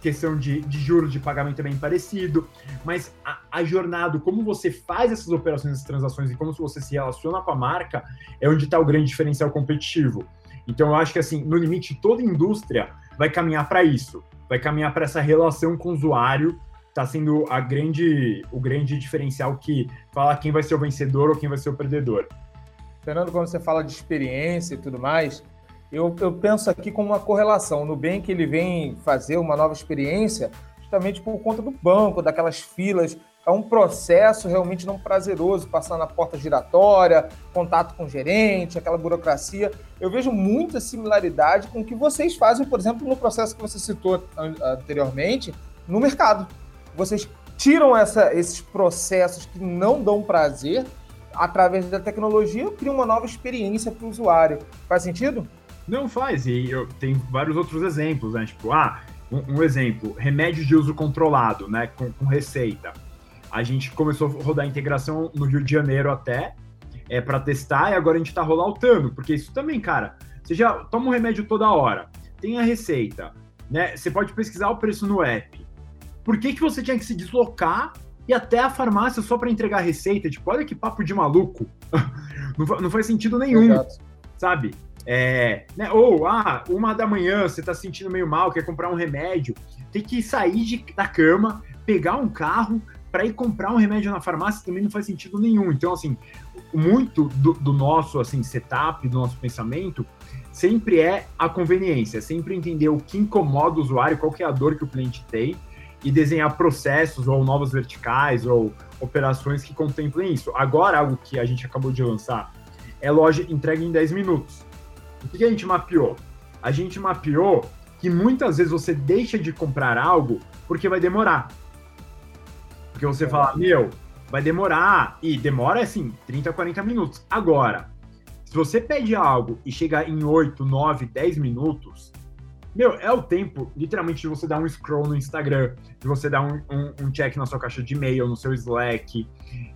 questão de, de juros de pagamento é bem parecido, mas a, a, jornada, como você faz essas operações, essas transações e como você se relaciona com a marca, é onde está o grande diferencial competitivo. Então, eu acho que, assim, no limite, toda indústria vai caminhar para isso, vai caminhar para essa relação com o usuário está sendo a grande, o grande diferencial que fala quem vai ser o vencedor ou quem vai ser o perdedor. Fernando, quando você fala de experiência e tudo mais, eu, eu penso aqui como uma correlação. No que ele vem fazer uma nova experiência justamente por conta do banco, daquelas filas é um processo realmente não prazeroso, passar na porta giratória, contato com o gerente, aquela burocracia. Eu vejo muita similaridade com o que vocês fazem, por exemplo, no processo que você citou anteriormente, no mercado. Vocês tiram essa, esses processos que não dão prazer através da tecnologia, criam uma nova experiência para o usuário. Faz sentido? Não faz, e eu tenho vários outros exemplos, né? Tipo, ah, um, um exemplo, remédios de uso controlado, né? Com, com receita a gente começou a rodar a integração no Rio de Janeiro até, é, para testar, e agora a gente está rolando, porque isso também, cara, você já toma um remédio toda hora, tem a receita, né? Você pode pesquisar o preço no app. Por que, que você tinha que se deslocar e até a farmácia só para entregar a receita? Tipo, olha que papo de maluco. não, não faz sentido nenhum, Exato. sabe? É, né? Ou, ah, uma da manhã, você tá sentindo meio mal, quer comprar um remédio, tem que sair de, da cama, pegar um carro, para ir comprar um remédio na farmácia também não faz sentido nenhum. Então, assim, muito do, do, nosso assim setup, do nosso pensamento, sempre é a conveniência, é sempre entender o que incomoda o usuário, qual é a dor que o cliente tem e desenhar processos ou novas verticais ou operações que contemplem isso. Agora, algo que a gente acabou de lançar é loja entrega em 10 minutos. O que a gente mapeou? A gente mapeou que muitas vezes você deixa de comprar algo porque vai demorar. Porque você fala, meu, vai demorar. E demora, assim, 30, 40 minutos. Agora, se você pede algo e chega em 8, 9, 10 minutos, meu, é o tempo, literalmente, de você dar um scroll no Instagram, de você dar um, um, um check na sua caixa de e-mail, no seu Slack,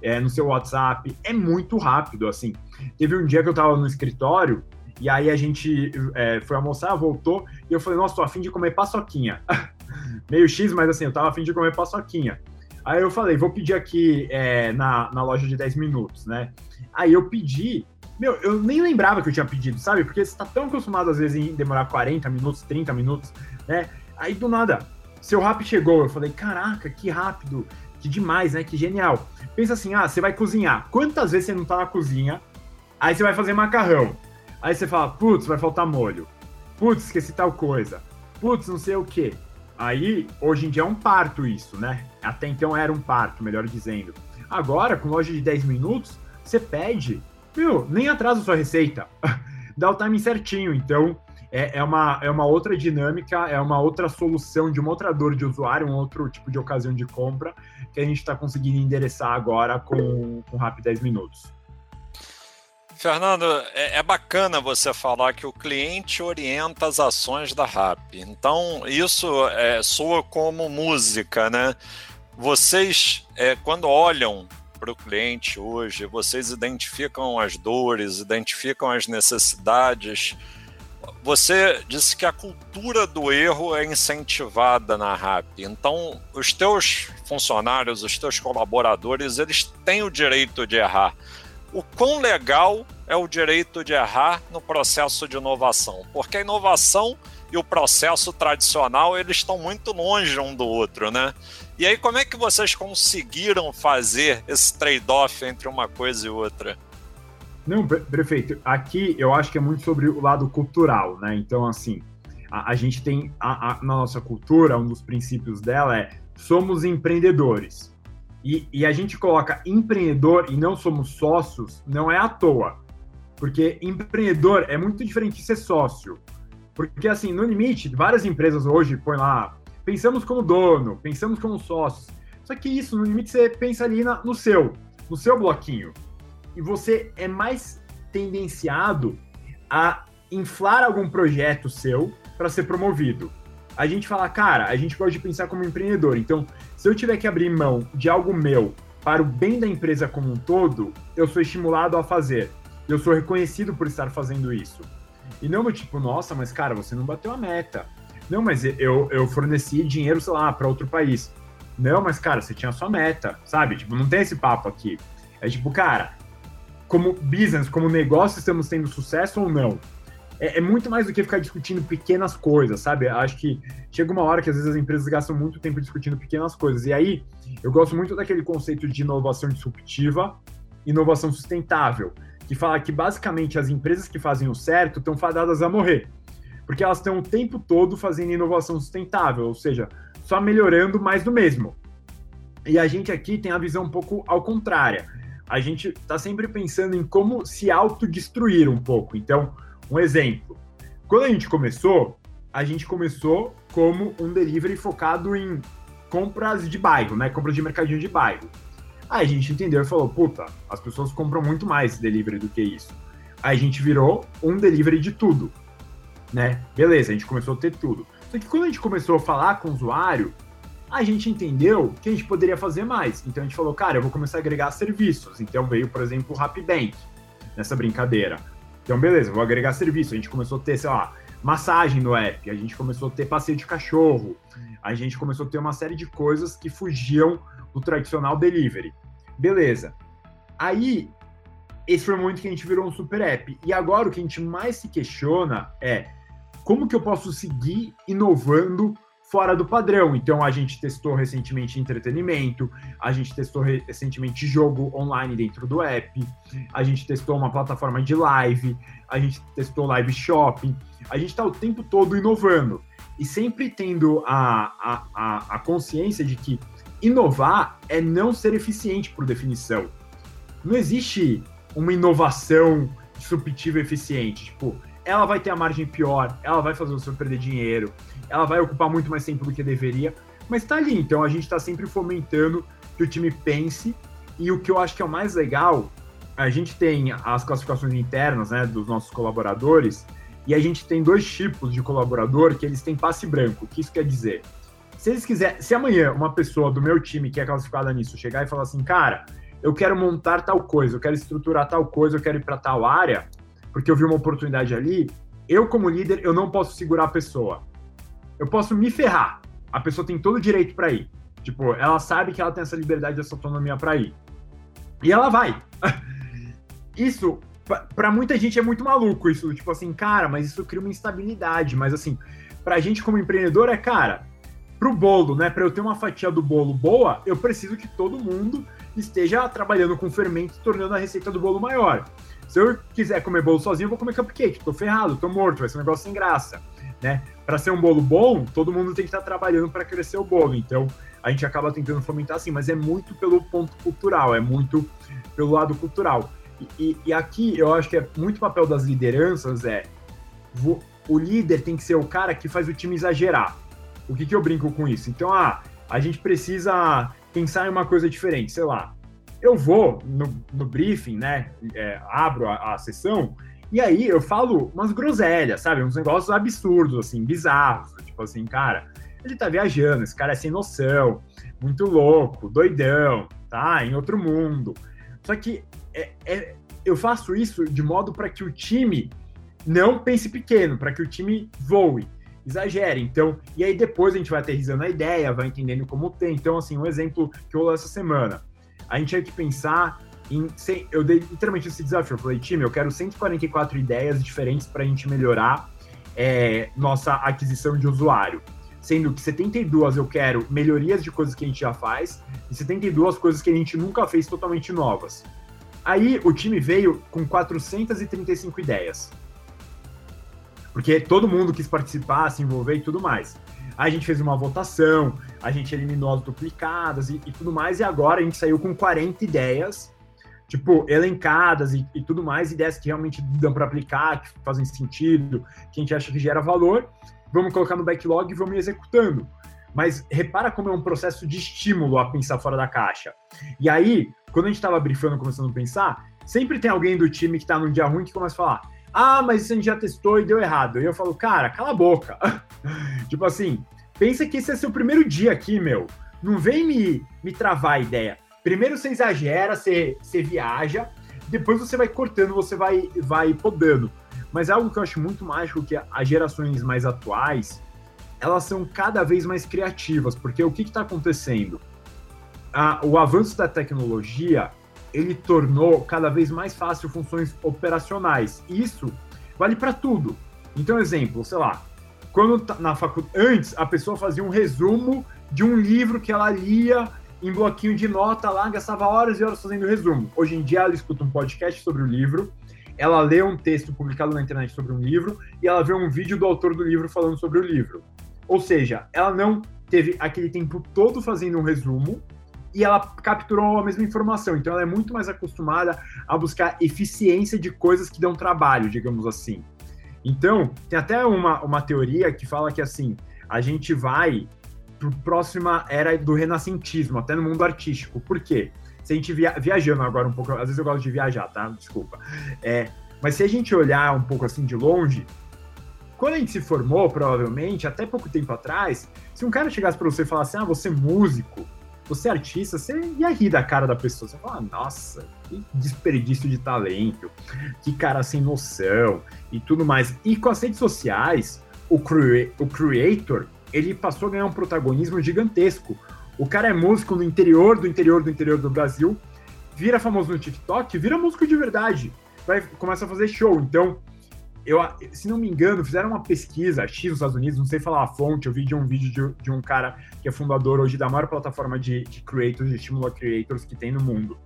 é, no seu WhatsApp. É muito rápido, assim. Teve um dia que eu tava no escritório e aí a gente é, foi almoçar, voltou, e eu falei, nossa, tô afim de comer paçoquinha. Meio X, mas assim, eu tava afim de comer paçoquinha. Aí eu falei, vou pedir aqui é, na, na loja de 10 minutos, né? Aí eu pedi, meu, eu nem lembrava que eu tinha pedido, sabe? Porque você tá tão acostumado às vezes em demorar 40 minutos, 30 minutos, né? Aí do nada, seu rap chegou, eu falei, caraca, que rápido, que demais, né? Que genial. Pensa assim, ah, você vai cozinhar. Quantas vezes você não tá na cozinha? Aí você vai fazer macarrão. Aí você fala, putz, vai faltar molho. Putz, esqueci tal coisa. Putz, não sei o quê. Aí, hoje em dia é um parto isso, né? Até então era um parto, melhor dizendo. Agora, com loja de 10 minutos, você pede, viu, nem atrasa a sua receita. Dá o timing certinho. Então, é, é, uma, é uma outra dinâmica, é uma outra solução de uma outra dor de usuário, um outro tipo de ocasião de compra que a gente está conseguindo endereçar agora com, com Rap 10 minutos. Fernando, é, é, bacana você falar que o cliente orienta as ações da RAP. Então, isso é, soa como música, né? Vocês, é, quando olham para o cliente hoje, vocês identificam as dores, identificam as necessidades. Você disse que a cultura do erro é incentivada na RAP. Então, os teus funcionários, os teus colaboradores, eles têm o direito de errar o quão legal é o direito de errar no processo de inovação, porque a inovação e o processo tradicional eles estão muito longe um do outro, né? E aí como é que vocês conseguiram fazer esse trade-off entre uma coisa e outra? Não, prefeito, aqui eu acho que é muito sobre o lado cultural, né? Então, assim, a, a gente tem a, a, na nossa cultura, um dos princípios dela é somos empreendedores. E, e, a gente coloca empreendedor e não somos sócios, não é à toa. Porque empreendedor é muito diferente de ser sócio. Porque, assim, no limite, várias empresas hoje põem lá, pensamos como dono, pensamos como sócios. Só que isso, no limite, você pensa ali na, no seu, no seu bloquinho. E você é mais tendenciado a inflar algum projeto seu para ser promovido. A gente fala, cara, a gente pode pensar como empreendedor. Então, se eu tiver que abrir mão de algo meu para o bem da empresa como um todo, eu sou estimulado a fazer. Eu sou reconhecido por estar fazendo isso. E não do tipo, nossa, mas cara, você não bateu a meta. Não, mas eu, eu forneci dinheiro, sei lá, para outro país. Não, mas cara, você tinha a sua meta, sabe? Tipo, não tem esse papo aqui. É tipo, cara, como business, como negócio, estamos tendo sucesso ou não? É, é, muito mais do que ficar discutindo pequenas coisas, sabe? Acho que chega uma hora que às vezes as empresas gastam muito tempo discutindo pequenas coisas. E aí, eu gosto muito daquele conceito de inovação disruptiva, inovação sustentável, que fala que basicamente as empresas que fazem o certo estão fadadas a morrer. Porque elas estão o tempo todo fazendo inovação sustentável, ou seja, só melhorando mais do mesmo. E a gente aqui tem a visão um pouco ao contrário. A gente está sempre pensando em como se autodestruir um pouco. Então, um exemplo. Quando a gente começou, a gente começou como um delivery focado em compras de bairro, né? Compras de mercadinho de bairro. Aí a gente entendeu e falou, puta, as pessoas compram muito mais delivery do que isso. Aí a gente virou um delivery de tudo, né? Beleza, a gente começou a ter tudo. Só que quando a gente começou a falar com o usuário, a gente entendeu que a gente poderia fazer mais. Então a gente falou, cara, eu vou começar a agregar serviços. Então veio, por exemplo, o Bank nessa brincadeira. Então, beleza, vou agregar serviço. A gente começou a ter, sei lá, massagem no app, a gente começou a ter passeio de cachorro, a gente começou a ter uma série de coisas que fugiam do tradicional delivery. Beleza. Aí, esse foi o momento que a gente virou um super app. E agora o que a gente mais se questiona é como que eu posso seguir inovando fora do padrão. Então a gente testou recentemente entretenimento, a gente testou recentemente jogo online dentro do app, a gente testou uma plataforma de live, a gente testou live shopping, a gente está o tempo todo inovando e sempre tendo a, a, a, a consciência de que inovar é não ser eficiente por definição. Não existe uma inovação disruptiva eficiente. Tipo, ela vai ter a margem pior, ela vai fazer senhor perder dinheiro, ela vai ocupar muito mais tempo do que deveria, mas está ali. Então a gente está sempre fomentando que o time pense. E o que eu acho que é o mais legal, a gente tem as classificações internas né, dos nossos colaboradores, e a gente tem dois tipos de colaborador que eles têm passe branco. O que isso quer dizer? Se eles quiserem, se amanhã uma pessoa do meu time que é classificada nisso chegar e falar assim, cara, eu quero montar tal coisa, eu quero estruturar tal coisa, eu quero ir para tal área, porque eu vi uma oportunidade ali, eu como líder eu não posso segurar a pessoa eu posso me ferrar. A pessoa tem todo o direito para ir. Tipo, ela sabe que ela tem essa liberdade, essa autonomia para ir. E ela vai. Isso, para muita gente é muito maluco isso, tipo assim, cara, mas isso cria uma instabilidade, mas assim, pra gente como empreendedor é, cara, pro bolo, né, para eu ter uma fatia do bolo boa, eu preciso que todo mundo esteja trabalhando com fermento, tornando a receita do bolo maior. Se eu quiser comer bolo sozinho, eu vou comer cupcake, tô ferrado, tô morto, vai ser um negócio sem graça, né? para ser um bolo bom, todo mundo tem que estar tá trabalhando para crescer o bolo. Então, a gente acaba tentando fomentar assim, mas é muito pelo ponto cultural, é muito pelo lado cultural. E, e, e aqui eu acho que é muito papel das lideranças é o líder tem que ser o cara que faz o time exagerar. O que, que eu brinco com isso? Então, ah, a gente precisa pensar em uma coisa diferente, sei lá. Eu vou no, no briefing, né? É, abro a, a sessão e aí eu falo umas groselhas, sabe? Uns negócios absurdos, assim, bizarros. Tipo assim, cara, ele tá viajando, esse cara é sem noção, muito louco, doidão, tá? Em outro mundo. Só que é, é, eu faço isso de modo para que o time não pense pequeno, para que o time voe, exagere. Então, e aí depois a gente vai aterrizando a ideia, vai entendendo como tem. Então, assim, um exemplo que rolou essa semana. A gente tinha que pensar em, eu dei literalmente esse desafio. Eu falei, time, eu quero 144 ideias diferentes para a gente melhorar é, nossa aquisição de usuário. Sendo que 72 eu quero melhorias de coisas que a gente já faz e 72 coisas que a gente nunca fez totalmente novas. Aí o time veio com 435 ideias. Porque todo mundo quis participar, se envolver e tudo mais. Aí a gente fez uma votação, a gente eliminou as duplicadas e, e tudo mais, e agora a gente saiu com 40 ideias tipo, elencadas e, e tudo mais, ideias que realmente dão para aplicar, que fazem sentido, que a gente acha que gera valor, vamos colocar no backlog e vamos executando. Mas repara como é um processo de estímulo a pensar fora da caixa. E aí, quando a gente estava briefando, começando a pensar, sempre tem alguém do time que está num dia ruim que começa a falar: Ah, mas gente já testou e deu errado. E eu falo, cara, cala a boca. tipo assim, pensa que esse é seu primeiro dia aqui, meu. Não vem me, me travar a ideia. Primeiro você exagera, você, você viaja, depois você vai cortando, você vai, vai podando. Mas é algo que eu acho muito mágico que as gerações mais atuais, elas são cada vez mais criativas, porque o que está acontecendo? o avanço da tecnologia, ele tornou cada vez mais fácil funções operacionais. Isso vale para tudo. Então, exemplo, sei lá, quando tá na faculdade, antes a pessoa fazia um resumo de um livro que ela lia em bloquinho de nota lá, gastava horas e horas fazendo resumo. Hoje em dia ela escuta um podcast sobre o livro, ela lê um texto publicado na internet sobre um livro e ela vê um vídeo do autor do livro falando sobre o livro. Ou seja, ela não teve aquele tempo todo fazendo um resumo e ela capturou a mesma informação. Então ela é muito mais acostumada a buscar eficiência de coisas que dão trabalho, digamos assim. Então, tem até uma, uma teoria que fala que assim, a gente vai para próxima era do renascentismo, até no mundo artístico. Por quê? Se a gente via, viajando agora um pouco, às vezes eu gosto de viajar, tá? Desculpa. É, mas se a gente olhar um pouco assim de longe, quando a gente se formou, provavelmente, até pouco tempo atrás, se um cara chegasse para você e falasse, ah, você é músico, você é artista, você ia rir da cara da pessoa. Você fala, nossa, que desperdício de talento, que cara sem noção e tudo mais. E com as redes sociais, o, o creator, ele passou a ganhar um protagonismo gigantesco. O cara é músico no interior do interior do interior do Brasil, vira famoso no TikTok, vira músico de verdade. Vai, começa a fazer show. Então, eu, se não me engano, fizeram uma pesquisa X nos Estados Unidos, não sei falar a fonte, eu vi de um vídeo de, de um cara que é fundador hoje da maior plataforma de, de creators, de estimula creators que tem no mundo.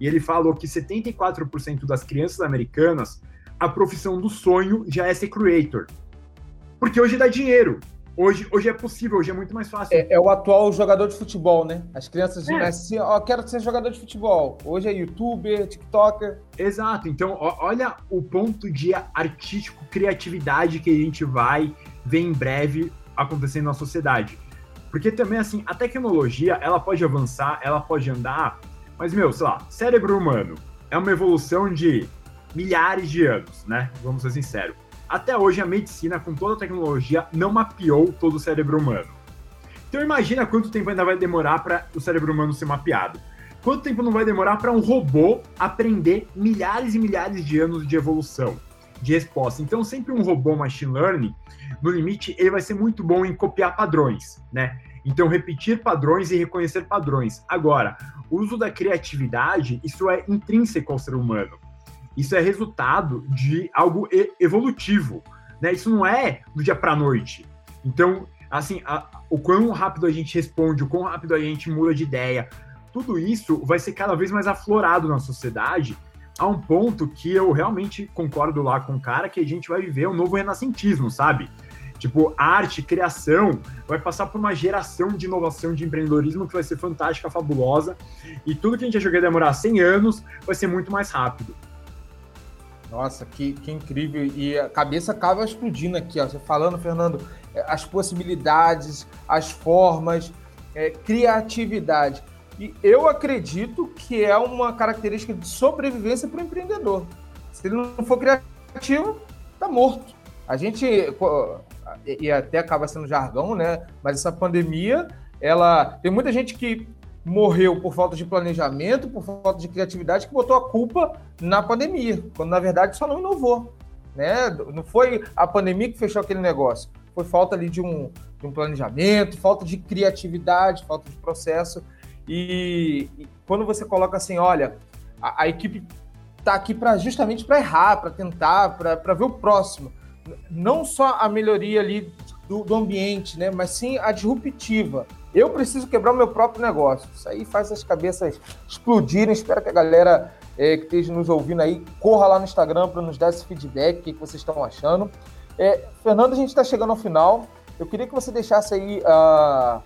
E ele falou que 74% das crianças americanas, a profissão do sonho já é ser creator. Porque hoje dá dinheiro. Hoje, hoje é possível, hoje é muito mais fácil. É, é o atual jogador de futebol, né? As crianças é. assim, ó, quero ser jogador de futebol. Hoje é youtuber, tiktoker. Exato. Então, ó, olha o ponto de artístico, criatividade que a gente vai ver em breve acontecendo na sociedade. Porque também, assim, a tecnologia, ela pode avançar, ela pode andar, mas, meu, sei lá, cérebro humano é uma evolução de milhares de anos, né? Vamos ser sinceros até hoje, a medicina, com toda a tecnologia, não mapeou todo o cérebro humano. Então, imagina quanto tempo ainda vai demorar para o cérebro humano ser mapeado. Quanto tempo não vai demorar para um robô aprender milhares e milhares de anos de evolução, de resposta? Então, sempre um robô machine learning, no limite, ele vai ser muito bom em copiar padrões, né? Então, repetir padrões e reconhecer padrões. Agora, o uso da criatividade, isso é intrínseco ao ser humano. Isso é resultado de algo evolutivo, né? Isso não é do dia para noite. Então, assim, a, o quão rápido a gente responde, o quão rápido a gente muda de ideia, tudo isso vai ser cada vez mais aflorado na sociedade, a um ponto que eu realmente concordo lá com o cara que a gente vai viver um novo renascentismo, sabe? Tipo, arte, criação, vai passar por uma geração de inovação, de empreendedorismo que vai ser fantástica, fabulosa, e tudo que a gente achou que ia demorar 100 anos vai ser muito mais rápido. Nossa, que, que incrível. E a cabeça acaba explodindo aqui, ó. Você falando, Fernando, é, as possibilidades, as formas, é, criatividade. E eu acredito que é uma característica de sobrevivência para o empreendedor. Se ele não for criativo, tá morto. A gente, e até acaba sendo jargão, né? Mas essa pandemia, ela. Tem muita gente que morreu por falta de planejamento, por falta de criatividade, que botou a culpa na pandemia, quando na verdade só não inovou. Né? Não foi a pandemia que fechou aquele negócio, foi falta ali de um, de um planejamento, falta de criatividade, falta de processo. E, e quando você coloca assim, olha, a, a equipe está aqui justamente para errar, para tentar, para ver o próximo. Não só a melhoria ali do, do ambiente, né? mas sim a disruptiva eu preciso quebrar o meu próprio negócio. Isso aí faz as cabeças explodirem. Espero que a galera é, que esteja nos ouvindo aí corra lá no Instagram para nos dar esse feedback, o que, que vocês estão achando. É, Fernando, a gente está chegando ao final. Eu queria que você deixasse aí uh,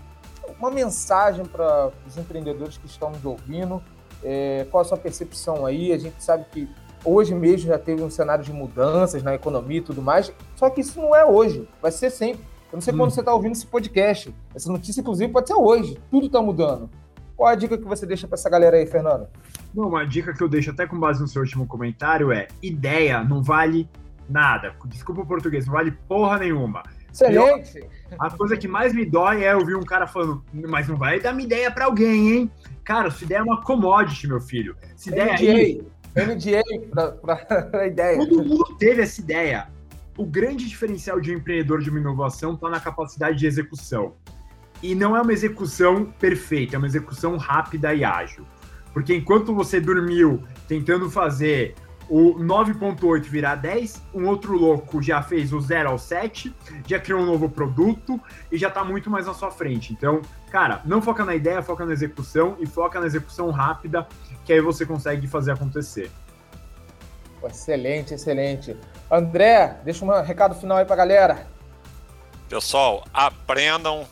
uma mensagem para os empreendedores que estão nos ouvindo. É, qual a sua percepção aí? A gente sabe que hoje mesmo já teve um cenário de mudanças na economia e tudo mais, só que isso não é hoje, vai ser sempre. Eu não sei hum. quando você está ouvindo esse podcast. Essa notícia, inclusive, pode ser hoje. Tudo está mudando. Qual a dica que você deixa para essa galera aí, Fernando? Bom, uma dica que eu deixo até com base no seu último comentário é: ideia não vale nada. Desculpa o português, não vale porra nenhuma. Excelente! a coisa que mais me dói é ouvir um cara falando, mas não vai dar minha ideia para alguém, hein? Cara, se ideia é uma commodity, meu filho. Se ideia aí. MDA para ideia. Todo mundo teve essa ideia o grande diferencial de um empreendedor de uma inovação está na capacidade de execução. E não é uma execução perfeita, é uma execução rápida e ágil. Porque enquanto você dormiu tentando fazer o 9.8 virar 10, um outro louco já fez o 0 ao 7, já criou um novo produto e já está muito mais na sua frente. Então, cara, não foca na ideia, foca na execução e foca na execução rápida, que aí você consegue fazer acontecer. Excelente, excelente. André, deixa um recado final aí pra galera. Pessoal, aprendam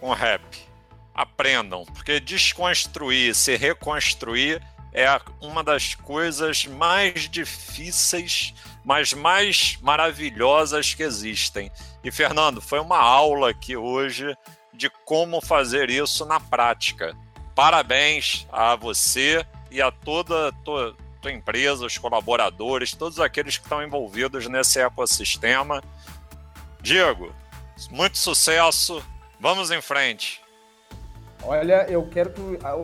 com rap. aprendam, porque desconstruir, se reconstruir é uma das coisas mais difíceis, mas mais maravilhosas que existem. E Fernando, foi uma aula aqui hoje de como fazer isso na prática. Parabéns a você e a toda tua, empresa, os colaboradores, todos aqueles que estão envolvidos nesse ecossistema. Diego, muito sucesso. Vamos em frente. Olha, eu quero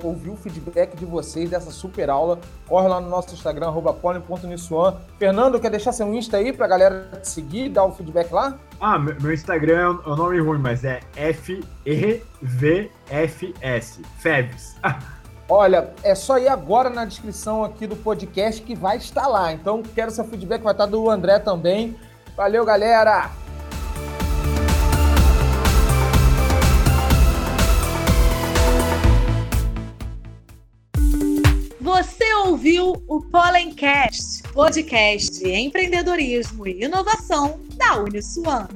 ouvir o feedback de vocês dessa super aula. Corre lá no nosso Instagram, polen.nissuan. Fernando, quer deixar seu Insta aí pra galera te seguir, dar o feedback lá? Ah, meu Instagram é um nome ruim, mas é F-E-V-F-S. Febs. Olha, é só ir agora na descrição aqui do podcast que vai estar lá. Então, quero seu feedback, vai estar do André também. Valeu, galera! Você ouviu o Pollencast, podcast de empreendedorismo e inovação da Uniswan.